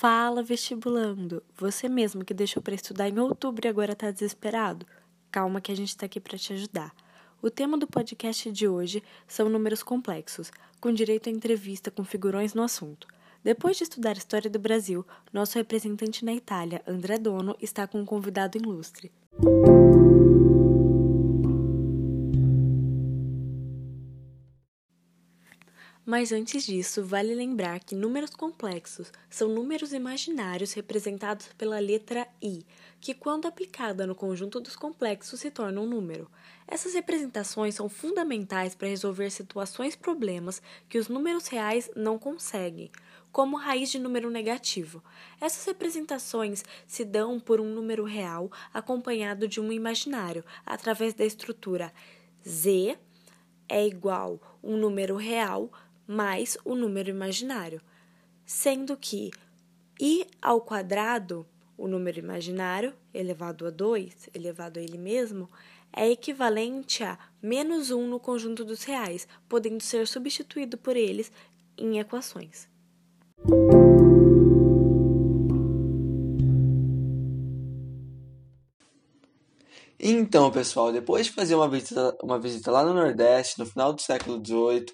Fala, vestibulando! Você mesmo que deixou para estudar em outubro e agora está desesperado? Calma que a gente está aqui para te ajudar. O tema do podcast de hoje são números complexos, com direito a entrevista com figurões no assunto. Depois de estudar história do Brasil, nosso representante na Itália, André Dono, está com um convidado ilustre. Mas antes disso, vale lembrar que números complexos são números imaginários representados pela letra i, que, quando aplicada no conjunto dos complexos, se torna um número. Essas representações são fundamentais para resolver situações problemas que os números reais não conseguem, como raiz de número negativo. Essas representações se dão por um número real acompanhado de um imaginário, através da estrutura z é igual um número real mais o número imaginário, sendo que i ao quadrado, o número imaginário, elevado a 2, elevado a ele mesmo, é equivalente a menos 1 no conjunto dos reais, podendo ser substituído por eles em equações. Então, pessoal, depois de fazer uma visita, uma visita lá no Nordeste, no final do século XVIII,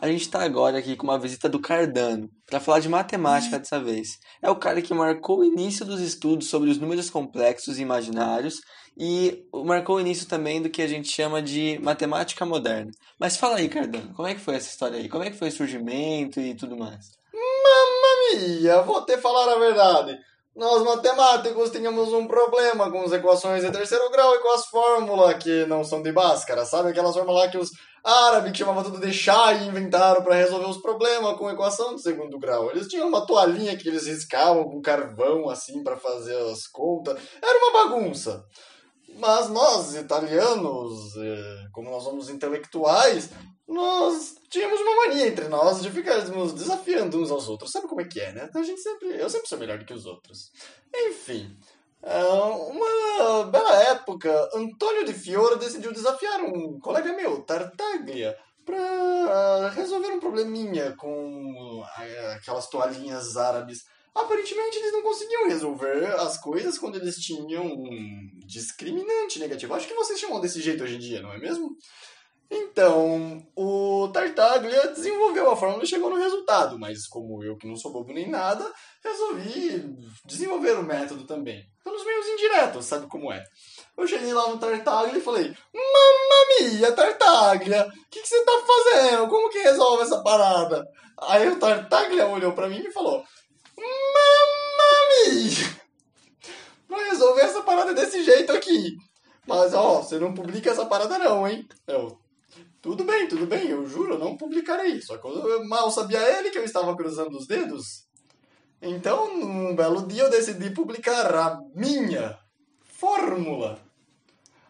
a gente está agora aqui com uma visita do Cardano, para falar de matemática dessa vez. É o cara que marcou o início dos estudos sobre os números complexos e imaginários e marcou o início também do que a gente chama de matemática moderna. Mas fala aí, Cardano, como é que foi essa história aí? Como é que foi o surgimento e tudo mais? Mamma mia, vou te falar a verdade. Nós matemáticos tínhamos um problema com as equações de terceiro grau e com as fórmulas que não são de Bhaskara, sabe? Aquelas fórmulas lá que os árabes que chamavam tudo de chá e inventaram para resolver os problemas com equação de segundo grau. Eles tinham uma toalhinha que eles riscavam com carvão assim para fazer as contas. Era uma bagunça. Mas nós, italianos, eh, como nós somos intelectuais, nós tínhamos uma mania entre nós de ficarmos desafiando uns aos outros. Sabe como é que é, né? A gente sempre, eu sempre sou melhor que os outros. Enfim, é, uma bela época, Antônio de Fiora decidiu desafiar um colega meu, Tartaglia, para resolver um probleminha com aquelas toalhinhas árabes. Aparentemente eles não conseguiam resolver as coisas quando eles tinham um discriminante negativo. Acho que vocês chamam desse jeito hoje em dia, não é mesmo? Então, o Tartaglia desenvolveu a fórmula e chegou no resultado, mas como eu que não sou bobo nem nada, resolvi desenvolver o método também. Pelos meios indiretos, sabe como é? Eu cheguei lá no Tartaglia e falei, Mamma mia, Tartaglia, o que, você tá fazendo? Como que resolve essa parada? Aí o Tartaglia olhou para mim e falou, Vai resolver essa parada desse jeito aqui. Mas, ó, você não publica essa parada não, hein? Eu, tudo bem, tudo bem, eu juro, eu não publicarei. Só que eu mal sabia ele que eu estava cruzando os dedos. Então, num belo dia, eu decidi publicar a minha fórmula.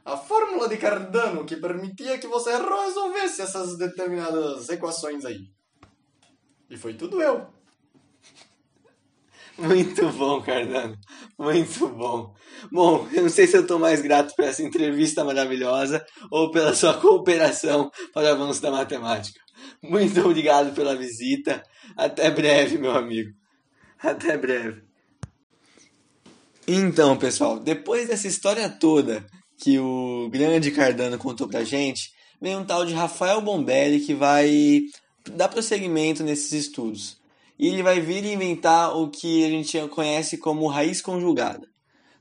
A fórmula de Cardano que permitia que você resolvesse essas determinadas equações aí. E foi tudo eu. Muito bom, Cardano. Muito bom. Bom, eu não sei se eu estou mais grato por essa entrevista maravilhosa ou pela sua cooperação para o avanço da matemática. Muito obrigado pela visita. Até breve, meu amigo. Até breve. Então, pessoal, depois dessa história toda que o grande Cardano contou pra gente, vem um tal de Rafael Bombelli que vai dar prosseguimento nesses estudos e ele vai vir inventar o que a gente conhece como raiz conjugada.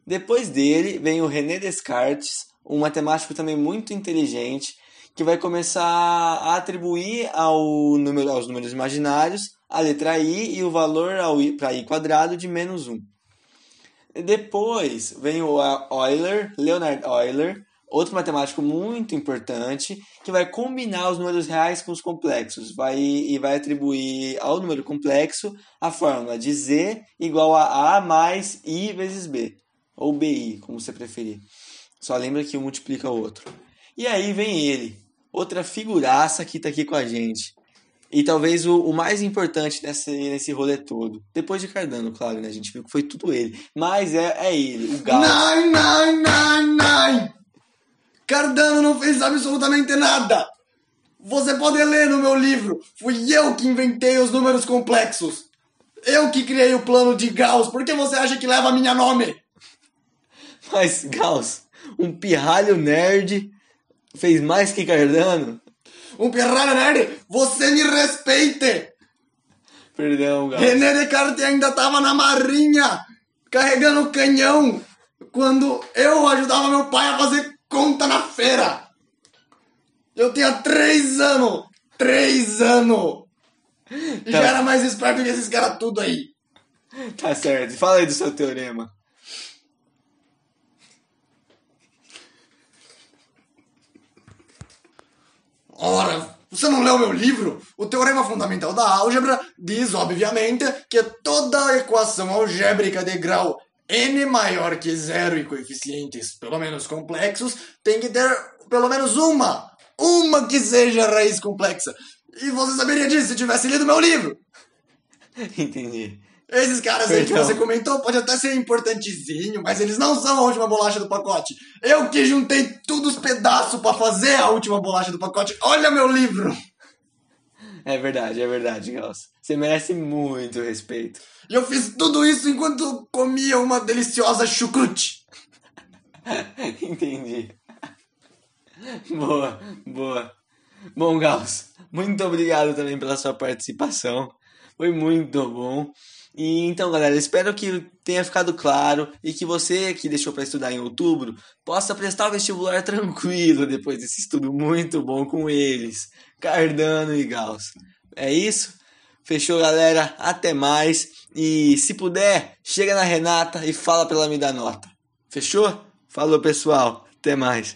Depois dele vem o René Descartes, um matemático também muito inteligente, que vai começar a atribuir ao número, aos números imaginários a letra i e o valor para i quadrado de menos 1. Depois vem o Euler, Leonard Euler, outro matemático muito importante, que vai combinar os números reais com os complexos vai, e vai atribuir ao número complexo a fórmula de z igual a a mais i vezes b, ou bi, como você preferir. Só lembra que um multiplica o outro. E aí vem ele, outra figuraça que está aqui com a gente. E talvez o, o, mais importante nesse, nesse rolê todo. Depois de Cardano, claro, né? A gente viu que foi tudo ele. Mas é, é ele, o Gauss. Nine, nine, nine, nine! Cardano não fez absolutamente nada. Você pode ler no meu livro. Fui eu que inventei os números complexos. Eu que criei o plano de Gauss. Por que você acha que leva minha nome? Mas, Gauss, um pirralho nerd fez mais que Cardano? Um pirralho nerd, você me respeite! Perdão, Gauss. René Descartes ainda tava na marinha, carregando canhão, quando eu ajudava meu pai a fazer conta na feira. Eu tinha três anos. Três anos. E Tá. já era mais esperto que esses caras tudo aí. Tá certo. Fala aí do seu teorema. Ora, você não leu meu livro? O Teorema Fundamental da Álgebra diz, obviamente, que toda equação algébrica de grau n maior que zero e coeficientes pelo menos complexos tem que ter pelo menos uma, uma que seja raiz complexa. E você saberia disso se tivesse lido meu livro. Entendi. Esses caras aí que Então. você comentou pode até ser importantezinho, mas eles não são a última bolacha do pacote. Eu que juntei todos os pedaços pra fazer a última bolacha do pacote. Olha meu livro! É verdade, é verdade, Gauss. Você merece muito respeito. E eu fiz tudo isso enquanto comia uma deliciosa chucrute. Entendi. Boa, boa. Bom, Gauss, muito obrigado também pela sua participação. Foi muito bom. E então, galera, espero que tenha ficado claro e que você que deixou para estudar em outubro possa prestar o vestibular tranquilo depois desse estudo muito bom com eles, Cardano e Gauss. É isso? Fechou, galera? Até mais. E se puder, chega na Renata e fala pra ela me dar nota. Fechou? Falou, pessoal. Até mais.